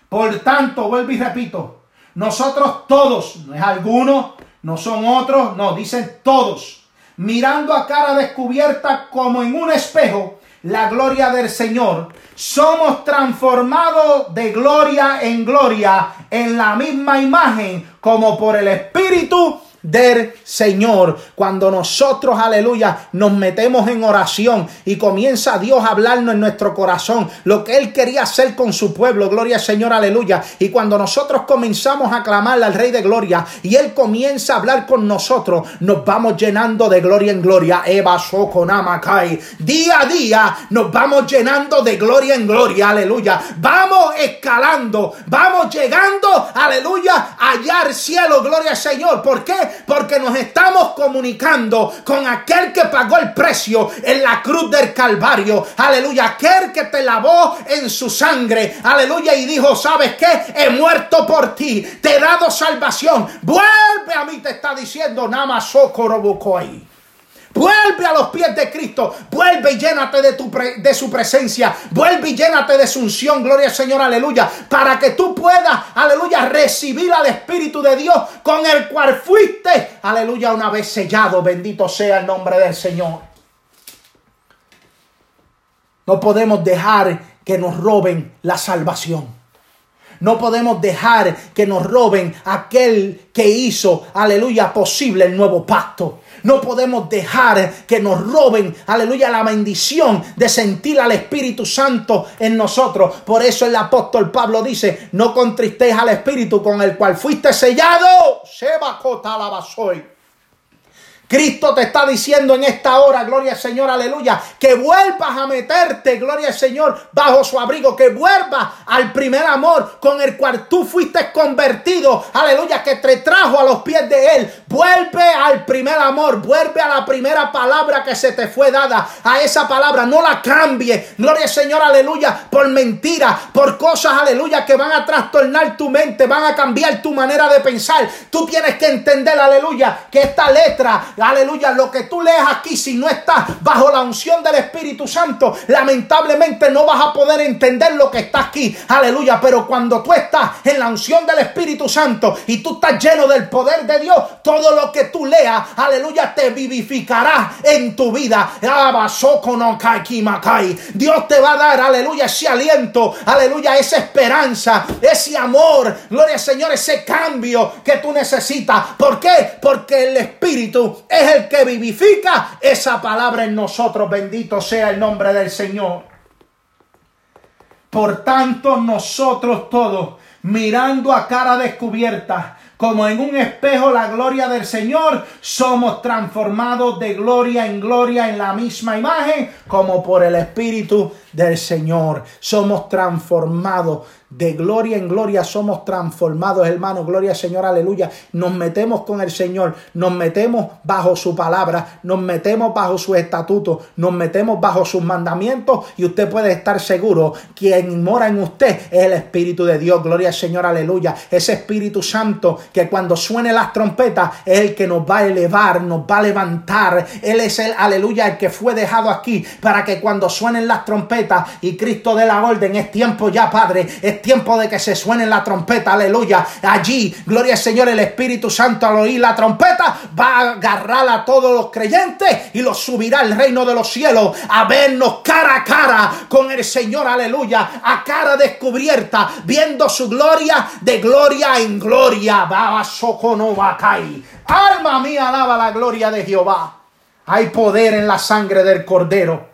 A: Por tanto, vuelvo y repito, nosotros todos, no es alguno, no son otros, no, dicen todos, mirando a cara descubierta como en un espejo la gloria del Señor, somos transformados de gloria en gloria en la misma imagen como por el Espíritu del Señor. Cuando nosotros, aleluya, nos metemos en oración y comienza Dios a hablarnos en nuestro corazón lo que Él quería hacer con su pueblo, gloria al Señor, aleluya. Y cuando nosotros comenzamos a clamarle al Rey de Gloria y Él comienza a hablar con nosotros, nos vamos llenando de gloria en gloria. Eva Sokonamakai. Día a día nos vamos llenando de gloria en gloria, aleluya. Vamos escalando, vamos llegando, aleluya, allá al cielo, gloria al Señor. ¿Por qué? Porque nos estamos comunicando con aquel que pagó el precio en la cruz del Calvario. Aleluya. Aquel que te lavó en su sangre. Aleluya. Y dijo, ¿sabes qué? He muerto por ti. Te he dado salvación. Vuelve a mí, te está diciendo Nama ahí. Vuelve a los pies de Cristo. Vuelve y llénate de, su presencia. Vuelve y llénate de su unción. Gloria al Señor, aleluya. Para que tú puedas, aleluya, recibir al Espíritu de Dios con el cual fuiste, aleluya, una vez sellado. Bendito sea el nombre del Señor. No podemos dejar que nos roben la salvación. No podemos dejar que nos roben aquel que hizo, aleluya, posible el nuevo pacto. No podemos dejar que nos roben, aleluya, la bendición de sentir al Espíritu Santo en nosotros. Por eso el apóstol Pablo dice, no contristéis al Espíritu con el cual fuiste sellado. Seba la soy. Cristo te está diciendo en esta hora, gloria al Señor, aleluya, que vuelvas a meterte, gloria al Señor, bajo su abrigo, que vuelvas al primer amor con el cual tú fuiste convertido, aleluya, que te trajo a los pies de Él. Vuelve al primer amor, vuelve a la primera palabra que se te fue dada, a esa palabra, no la cambie, gloria al Señor, aleluya, por mentira, por cosas, aleluya, que van a trastornar tu mente, van a cambiar tu manera de pensar. Tú tienes que entender, aleluya, que esta letra, aleluya, lo que tú lees aquí, si no estás bajo la unción del Espíritu Santo, lamentablemente no vas a poder entender lo que está aquí, aleluya, pero cuando tú estás en la unción del Espíritu Santo y tú estás lleno del poder de Dios, todo lo que tú leas, aleluya, te vivificará en tu vida. Dios te va a dar, aleluya, ese aliento, aleluya, esa esperanza, ese amor, gloria al Señor, ese cambio que tú necesitas. ¿Por qué? Porque el Espíritu es el que vivifica esa palabra en nosotros. Bendito sea el nombre del Señor. Por tanto, nosotros todos, mirando a cara descubierta, como en un espejo la gloria del Señor, somos transformados de gloria en gloria en la misma imagen, como por el Espíritu del Señor. Somos transformados de gloria en gloria somos transformados, hermanos. Gloria al Señor, aleluya. Nos metemos con el Señor, nos metemos bajo su palabra, nos metemos bajo su estatuto, nos metemos bajo sus mandamientos y usted puede estar seguro, quien mora en usted es el Espíritu de Dios. Gloria al Señor, aleluya. Ese Espíritu Santo que cuando suene las trompetas es el que nos va a elevar, nos va a levantar. Él es el, aleluya, el que fue dejado aquí para que cuando suenen las trompetas y Cristo dé la orden, es tiempo ya, Padre, tiempo de que se suene la trompeta, aleluya. Allí, gloria al Señor, el Espíritu Santo al oír la trompeta va a agarrar a todos los creyentes y los subirá al reino de los cielos a vernos cara a cara con el Señor, aleluya, a cara descubierta, viendo su gloria de gloria en gloria. Alma mía, alaba la gloria de Jehová. Hay poder en la sangre del Cordero.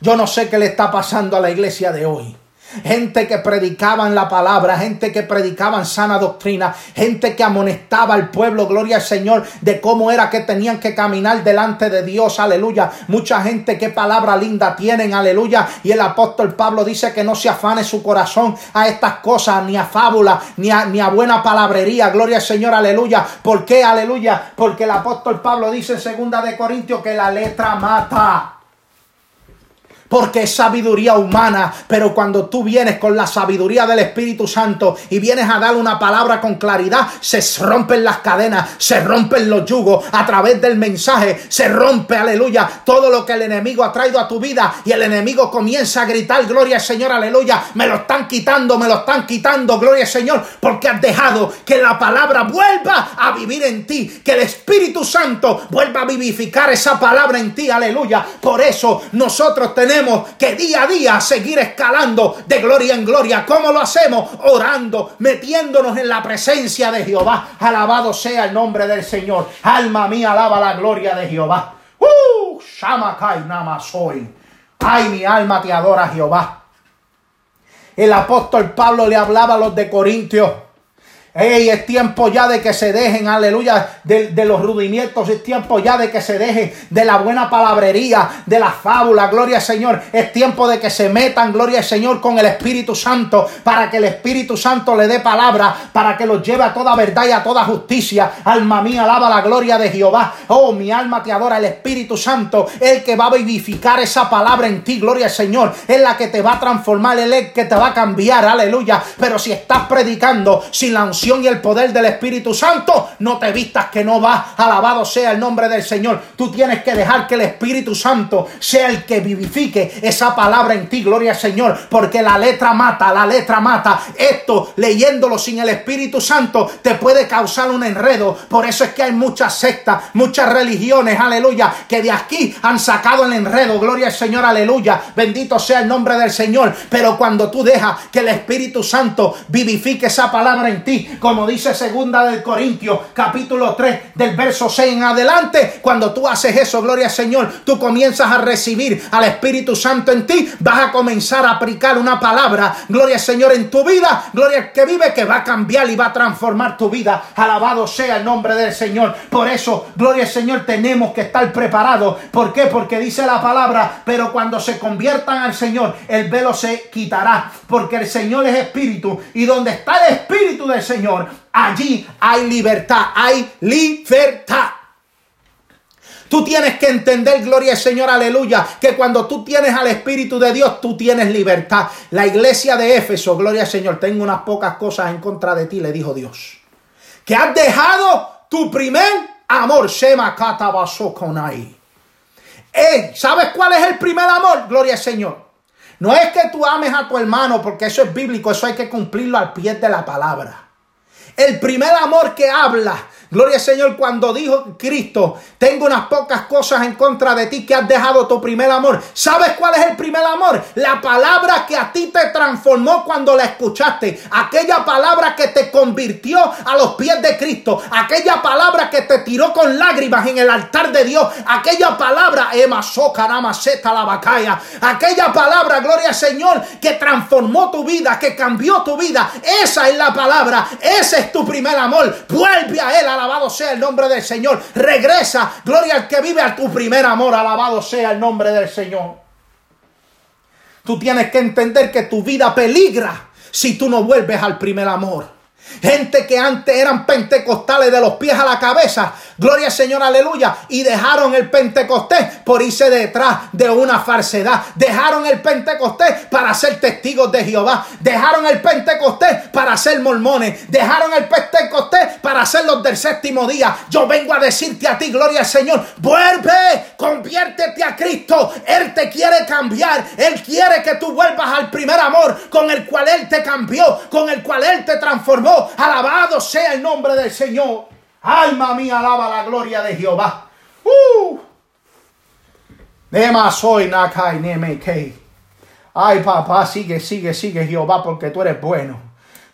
A: Yo no sé qué le está pasando a la iglesia de hoy gente que predicaban la palabra, gente que predicaban sana doctrina, gente que amonestaba al pueblo, gloria al Señor, de cómo era que tenían que caminar delante de Dios, aleluya. Mucha gente que palabra linda tienen, aleluya. Y el apóstol Pablo dice que no se afane su corazón a estas cosas, ni a fábula, ni a, ni a buena palabrería, gloria al Señor, aleluya. ¿Por qué, aleluya? Porque el apóstol Pablo dice en segunda de Corintios que la letra mata. Porque es sabiduría humana, pero cuando tú vienes con la sabiduría del Espíritu Santo y vienes a dar una palabra con claridad, se rompen las cadenas, se rompen los yugos. A través del mensaje, se rompe, aleluya, todo lo que el enemigo ha traído a tu vida. Y el enemigo comienza a gritar, gloria al Señor, aleluya, me lo están quitando, me lo están quitando, gloria al Señor, porque has dejado que la palabra vuelva a vivir en ti, que el Espíritu Santo vuelva a vivificar esa palabra en ti, aleluya. Por eso nosotros tenemos que día a día seguir escalando de gloria en gloria. ¿Cómo lo hacemos? Orando, metiéndonos en la presencia de Jehová. Alabado sea el nombre del Señor. Alma mía, alaba la gloria de Jehová. ¡Uh! Shamakai soy. Ay, mi alma te adora, Jehová. El apóstol Pablo le hablaba a los de Corintios Es tiempo ya de que se dejen, aleluya, de, los rudimientos. Es tiempo ya de que se dejen de la buena palabrería, de la fábula. Gloria al Señor. Es tiempo de que se metan, gloria al Señor, con el Espíritu Santo. Para que el Espíritu Santo le dé palabra. Para que los lleve a toda verdad y a toda justicia. Alma mía, alaba la gloria de Jehová. Oh, mi alma te adora. El Espíritu Santo, el que va a vivificar esa palabra en ti. Gloria al Señor. Es la que te va a transformar. Es el que te va a cambiar. Aleluya. Pero si estás predicando sin la unción y el poder del Espíritu Santo, no te vistas que no va. Alabado sea el nombre del Señor. Tú tienes que dejar que el Espíritu Santo sea el que vivifique esa palabra en ti. Gloria al Señor. Porque la letra mata, la letra mata. Esto, leyéndolo sin el Espíritu Santo, te puede causar un enredo. Por eso es que hay muchas sectas, muchas religiones, aleluya, que de aquí han sacado el enredo. Gloria al Señor, aleluya. Bendito sea el nombre del Señor. Pero cuando tú dejas que el Espíritu Santo vivifique esa palabra en ti, como dice segunda del Corintio, capítulo 3, del verso 6 en adelante, cuando tú haces eso, gloria al Señor, tú comienzas a recibir al Espíritu Santo en ti, vas a comenzar a aplicar una palabra, gloria al Señor en tu vida, gloria al que vive, que va a cambiar y va a transformar tu vida. Alabado sea el nombre del Señor. Por eso, gloria al Señor, tenemos que estar preparados. ¿Por qué? Porque dice la palabra, pero cuando se conviertan al Señor, el velo se quitará, porque el Señor es espíritu y donde está el espíritu del Señor, allí hay libertad, hay libertad. Tú tienes que entender, gloria al Señor, aleluya, que cuando tú tienes al Espíritu de Dios, tú tienes libertad. La iglesia de Éfeso, gloria al Señor, tengo unas pocas cosas en contra de ti, le dijo Dios. Que has dejado tu primer amor. Eh, ¿Sabes cuál es el primer amor? Gloria al Señor. No es que tú ames a tu hermano, porque eso es bíblico, eso hay que cumplirlo al pie de la palabra. El primer amor que habla Gloria al Señor cuando dijo Cristo, tengo unas pocas cosas en contra de ti que has dejado tu primer amor. ¿Sabes cuál es el primer amor? La palabra que a ti te transformó cuando la escuchaste. Aquella palabra que te convirtió a los pies de Cristo. Aquella palabra que te tiró con lágrimas en el altar de Dios. Aquella palabra, Ema la bacaya. Aquella palabra, gloria al Señor, que transformó tu vida, que cambió tu vida. Esa es la palabra. Ese es tu primer amor. Vuelve a Él alabado sea el nombre del Señor. Regresa, gloria al que vive a tu primer amor, alabado sea el nombre del Señor. Tú tienes que entender que tu vida peligra si tú no vuelves al primer amor. Gente que antes eran pentecostales de los pies a la cabeza. Gloria al Señor, aleluya. Y dejaron el pentecostés por irse detrás de una falsedad. Dejaron el pentecostés para ser testigos de Jehová. Dejaron el pentecostés para ser mormones. Dejaron el pentecostés para ser los del séptimo día. Yo vengo a decirte a ti, gloria al Señor. Vuelve, conviértete a Cristo. Él te quiere cambiar. Él quiere que tú vuelvas al primer amor con el cual Él te cambió, con el cual Él te transformó Alabado sea el nombre del Señor. Alma mía, alaba la gloria de Jehová. Uh. soy Ay, papá, sigue, sigue, sigue, Jehová, porque tú eres bueno.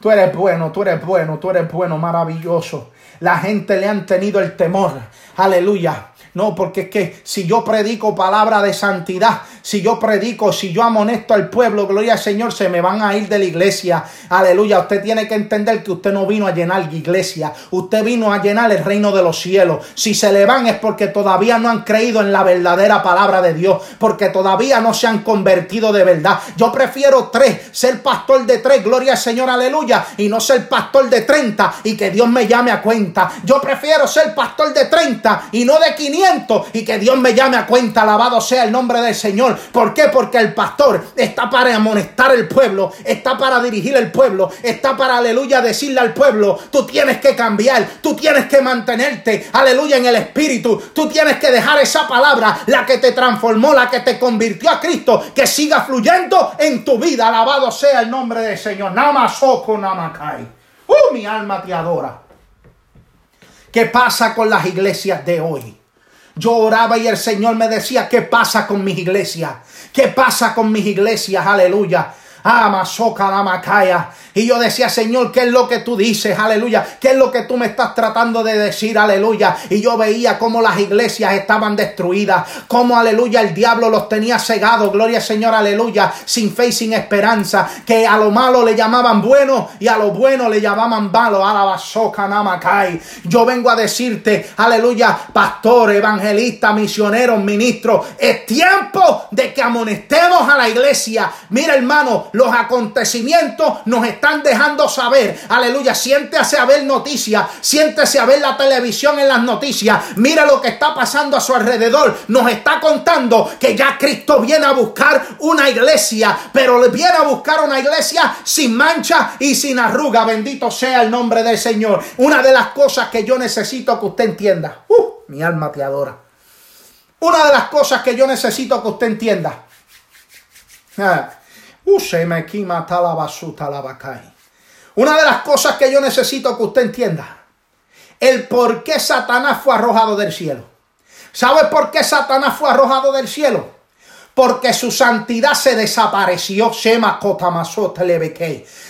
A: Tú eres bueno, tú eres bueno, tú eres bueno, maravilloso. La gente le han tenido el temor. Aleluya. No, porque es que si yo predico palabra de santidad, si yo predico, si yo amonesto al pueblo, gloria al Señor, se me van a ir de la iglesia. Aleluya. Usted tiene que entender que usted no vino a llenar la iglesia. Usted vino a llenar el reino de los cielos. Si se le van es porque todavía no han creído en la verdadera palabra de Dios. Porque todavía no se han convertido de verdad. Yo prefiero tres, ser pastor de tres, gloria al Señor, aleluya. Y no ser pastor de treinta y que Dios me llame a cuenta. Yo prefiero ser pastor de treinta y no de quinientos y que Dios me llame a cuenta. Alabado sea el nombre del Señor. ¿Por qué? Porque el pastor está para amonestar el pueblo, está para dirigir el pueblo, está para, aleluya, decirle al pueblo, tú tienes que cambiar, tú tienes que mantenerte, aleluya, en el espíritu, tú tienes que dejar esa palabra, la que te transformó, la que te convirtió a Cristo, que siga fluyendo en tu vida. Alabado sea el nombre del Señor. Namasoko Namakai. Uh, mi alma te adora. ¿Qué pasa con las iglesias de hoy? Yo oraba y el Señor me decía, ¿qué pasa con mis iglesias? ¿Qué pasa con mis iglesias? Aleluya. Macaya. Y yo decía, Señor, ¿qué es lo que tú dices? Aleluya. ¿Qué es lo que tú me estás tratando de decir? Aleluya. Y yo veía cómo las iglesias estaban destruidas. Cómo, aleluya, el diablo los tenía cegados. Gloria al Señor, aleluya. Sin fe y sin esperanza. Que a lo malo le llamaban bueno y a lo bueno le llamaban malo. Alabazoca namacay. Yo vengo a decirte, aleluya, pastor, evangelista, misionero, ministro. Es tiempo de que amonestemos a la iglesia. Mira, hermano, los acontecimientos nos están dejando saber. Aleluya, siéntese a ver noticias, siéntese a ver la televisión en las noticias. Mira lo que está pasando a su alrededor. Nos está contando que ya Cristo viene a buscar una iglesia, pero viene a buscar una iglesia sin mancha y sin arruga. Bendito sea el nombre del Señor. Una de las cosas que yo necesito que usted entienda. Uh, mi alma te adora. Una de las cosas que yo necesito que usted entienda. Ah, una de las cosas que yo necesito que usted entienda, el por qué Satanás fue arrojado del cielo. ¿Sabe por qué Satanás fue arrojado del cielo? Porque su santidad se desapareció.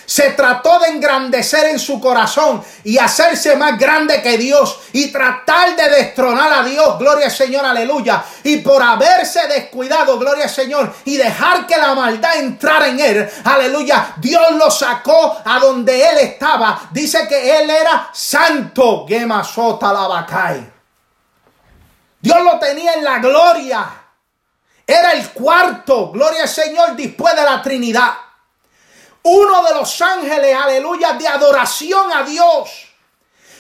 A: Se trató de engrandecer en su corazón y hacerse más grande que Dios y tratar de destronar a Dios, gloria al Señor, aleluya. Y por haberse descuidado, gloria al Señor, y dejar que la maldad entrara en él, aleluya, Dios lo sacó a donde él estaba. Dice que él era santo. Dios lo tenía en la gloria. Era el cuarto, gloria al Señor, después de la Trinidad. Uno de los ángeles, aleluya, de adoración a Dios.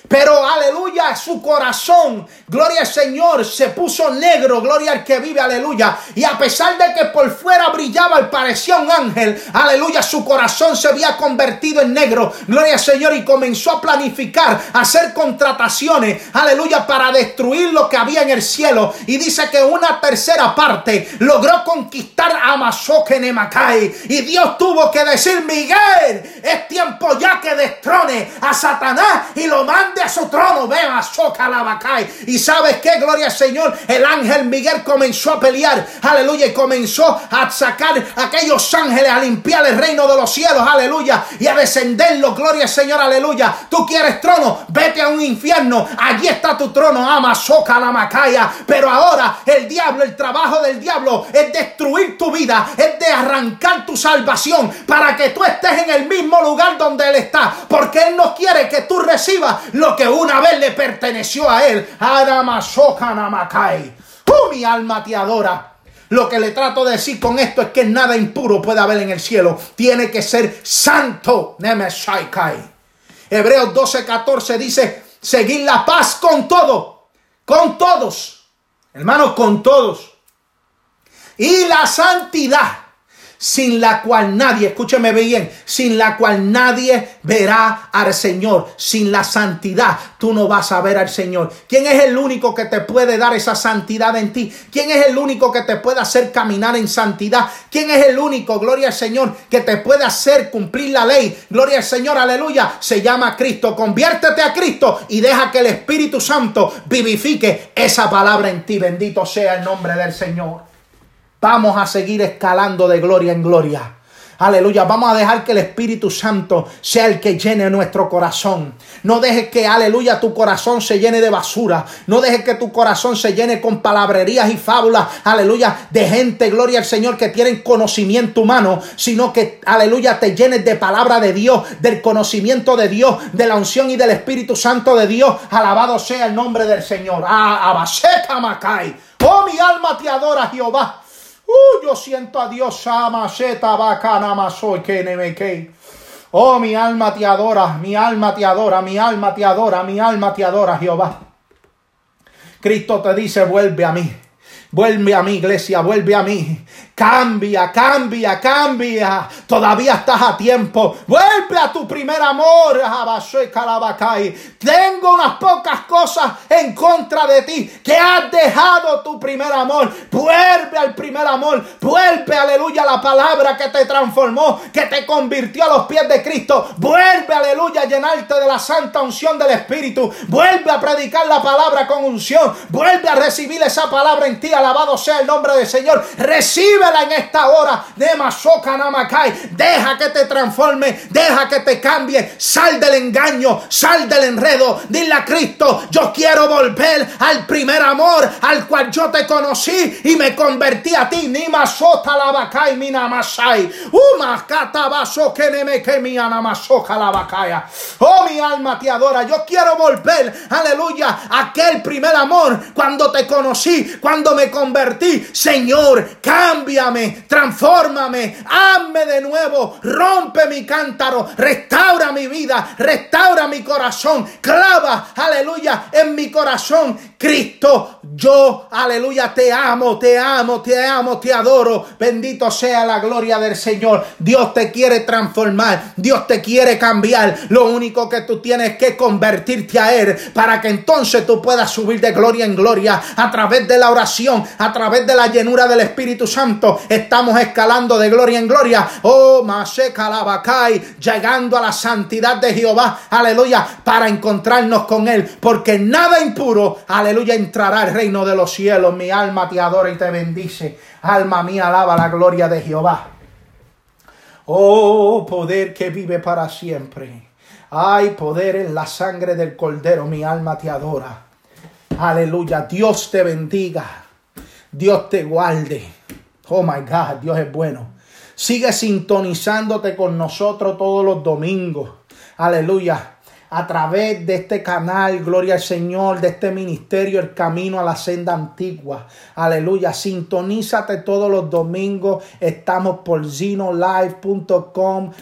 A: Pero aleluya, su corazón, gloria al Señor, se puso negro, gloria al que vive, aleluya. Y a pesar de que por fuera brillaba parecía un ángel, aleluya, su corazón se había convertido en negro, gloria al Señor, y comenzó a planificar, a hacer contrataciones, aleluya, para destruir lo que había en el cielo. Y dice que una tercera parte logró conquistar a Mazoque Nemacay. Y Dios tuvo que decir, Miguel, es tiempo ya que destrone a Satanás y lo mande de su trono, vea, soca la bacay. Y sabes qué, gloria al Señor, el ángel Miguel comenzó a pelear, aleluya, y comenzó a sacar aquellos ángeles a limpiar el reino de los cielos, aleluya, y a descenderlo, gloria al Señor, aleluya. Tú quieres trono, vete a un infierno, allí está tu trono, ama, soca la macaya. Pero ahora el diablo, el trabajo del diablo es destruir tu vida, es de arrancar tu salvación para que tú estés en el mismo lugar donde Él está, porque Él no quiere que tú recibas lo que una vez le perteneció a él. Oh, mi alma te adora. Lo que le trato de decir con esto es que nada impuro puede haber en el cielo. Tiene que ser santo. Hebreos 12:14 dice, seguir la paz con todo, con todos, hermanos, con todos. Y la santidad sin la cual nadie, escúcheme bien, sin la cual nadie verá al Señor. Sin la santidad tú no vas a ver al Señor. ¿Quién es el único que te puede dar esa santidad en ti? ¿Quién es el único que te puede hacer caminar en santidad? ¿Quién es el único, gloria al Señor, que te puede hacer cumplir la ley? Gloria al Señor, aleluya. Se llama Cristo. Conviértete a Cristo y deja que el Espíritu Santo vivifique esa palabra en ti. Bendito sea el nombre del Señor. Vamos a seguir escalando de gloria en gloria. Aleluya, vamos a dejar que el Espíritu Santo sea el que llene nuestro corazón. No dejes que, aleluya, tu corazón se llene de basura. No dejes que tu corazón se llene con palabrerías y fábulas, aleluya, de gente, gloria al Señor, que tienen conocimiento humano, sino que, aleluya, te llenes de palabra de Dios, del conocimiento de Dios, de la unción y del Espíritu Santo de Dios. Alabado sea el nombre del Señor. Ah, Macay. Oh, mi alma te adora, Jehová. Uh, yo siento a Dios, Oh, mi alma te adora, mi alma te adora, mi alma te adora, mi alma te adora, Jehová. Cristo te dice, vuelve a mí. Vuelve a mi iglesia, vuelve a mí. Cambia, cambia, cambia. Todavía estás a tiempo. Vuelve a tu primer amor. Tengo unas pocas cosas en contra de ti. Que has dejado tu primer amor. Vuelve al primer amor. Vuelve, aleluya, a la palabra que te transformó, que te convirtió a los pies de Cristo. Vuelve, aleluya, a llenarte de la santa unción del Espíritu. Vuelve a predicar la palabra con unción. Vuelve a recibir esa palabra en ti. Alabado sea el nombre del Señor. Recíbela en esta hora. De Masoka Namakai. Deja que te transforme. Deja que te cambie. Sal del engaño. Sal del enredo. Dile a Cristo. Yo quiero volver al primer amor al cual yo te conocí y me convertí a ti. Ni Masota Labakai Minamasai. Umakata Baso que me que mi Anamasoka. Oh, mi alma te adora. Yo quiero volver. Aleluya. Aquel primer amor cuando te conocí. Cuando me convertí. Señor, cámbiame, transfórmame, hazme de nuevo, rompe mi cántaro, restaura mi vida, restaura mi corazón, clava, aleluya, en mi corazón, Cristo, yo, aleluya, te amo, te amo, te amo, te adoro, bendito sea la gloria del Señor, Dios te quiere transformar, Dios te quiere cambiar, lo único que tú tienes que convertirte a Él para que entonces tú puedas subir de gloria en gloria a través de la oración, a través de la llenura del Espíritu Santo. Estamos escalando de gloria en gloria. Oh, Masekalabacay, llegando a la santidad de Jehová. Aleluya, para encontrarnos con Él. Porque nada impuro, aleluya, entrará reino de los cielos. Mi alma te adora y te bendice. Alma mía, alaba la gloria de Jehová. Oh, poder que vive para siempre. Hay poder en la sangre del Cordero. Mi alma te adora. Aleluya. Dios te bendiga. Dios te guarde. Oh my God, Dios es bueno. Sigue sintonizándote con nosotros todos los domingos. Aleluya. A través de este canal, gloria al Señor, de este ministerio, el camino a la senda antigua. Aleluya. Sintonízate todos los domingos. Estamos por zinolive.com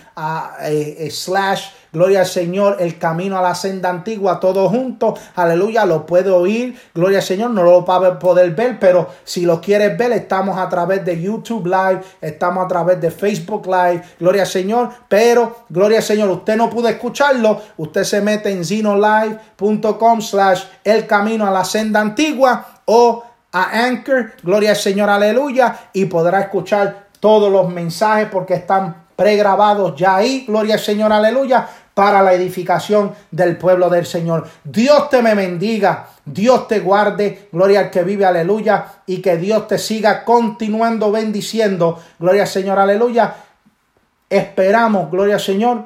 A: eh, eh, slash Gloria al Señor, el camino a la senda antigua, todo junto. Aleluya, lo puede oír. Gloria al Señor, no lo va a poder ver, pero si lo quieres ver, estamos a través de YouTube Live, estamos a través de Facebook Live. Gloria al Señor, pero gloria al Señor, usted no pudo escucharlo. Usted se mete en zinolive.com slash el camino a la senda antigua o a Anchor, gloria al Señor, aleluya, y podrá escuchar todos los mensajes porque están pregrabados ya ahí, gloria al Señor, aleluya, para la edificación del pueblo del Señor. Dios te me bendiga, Dios te guarde, gloria al que vive, aleluya, y que Dios te siga continuando bendiciendo, gloria al Señor, aleluya. Esperamos, gloria al Señor,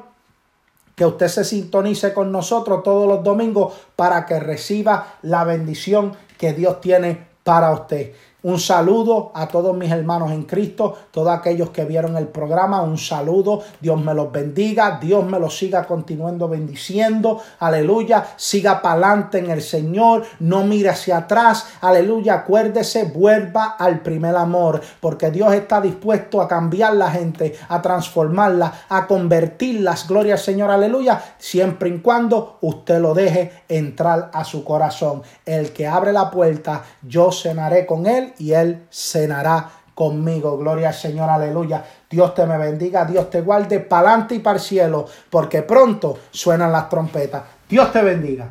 A: que usted se sintonice con nosotros todos los domingos para que reciba la bendición que Dios tiene para usted. Un saludo a todos mis hermanos en Cristo, todos aquellos que vieron el programa, un saludo, Dios me los bendiga, Dios me los siga continuando bendiciendo, aleluya, siga para adelante en el Señor, no mire hacia atrás, aleluya, acuérdese, vuelva al primer amor, porque Dios está dispuesto a cambiar la gente, a transformarla, a convertirlas, gloria al Señor, aleluya, siempre y cuando usted lo deje entrar a su corazón. El que abre la puerta, yo cenaré con él y Él cenará conmigo. Gloria al Señor, aleluya. Dios te me bendiga, Dios te guarde para adelante y para el cielo, porque pronto suenan las trompetas. Dios te bendiga.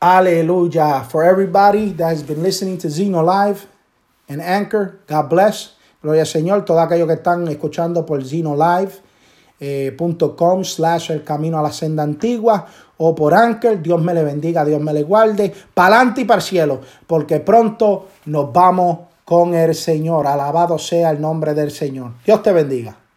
A: Aleluya. For everybody that has been listening to Zeno Live and Anchor, God bless. Gloria al Señor. Todos aquellos que están escuchando por Zeno Live eh, .com slash el camino a la senda antigua o por Anker. Dios me le bendiga, Dios me le guarde. Pa'lante y para el cielo, porque pronto nos vamos con el Señor. Alabado sea el nombre del Señor. Dios te bendiga.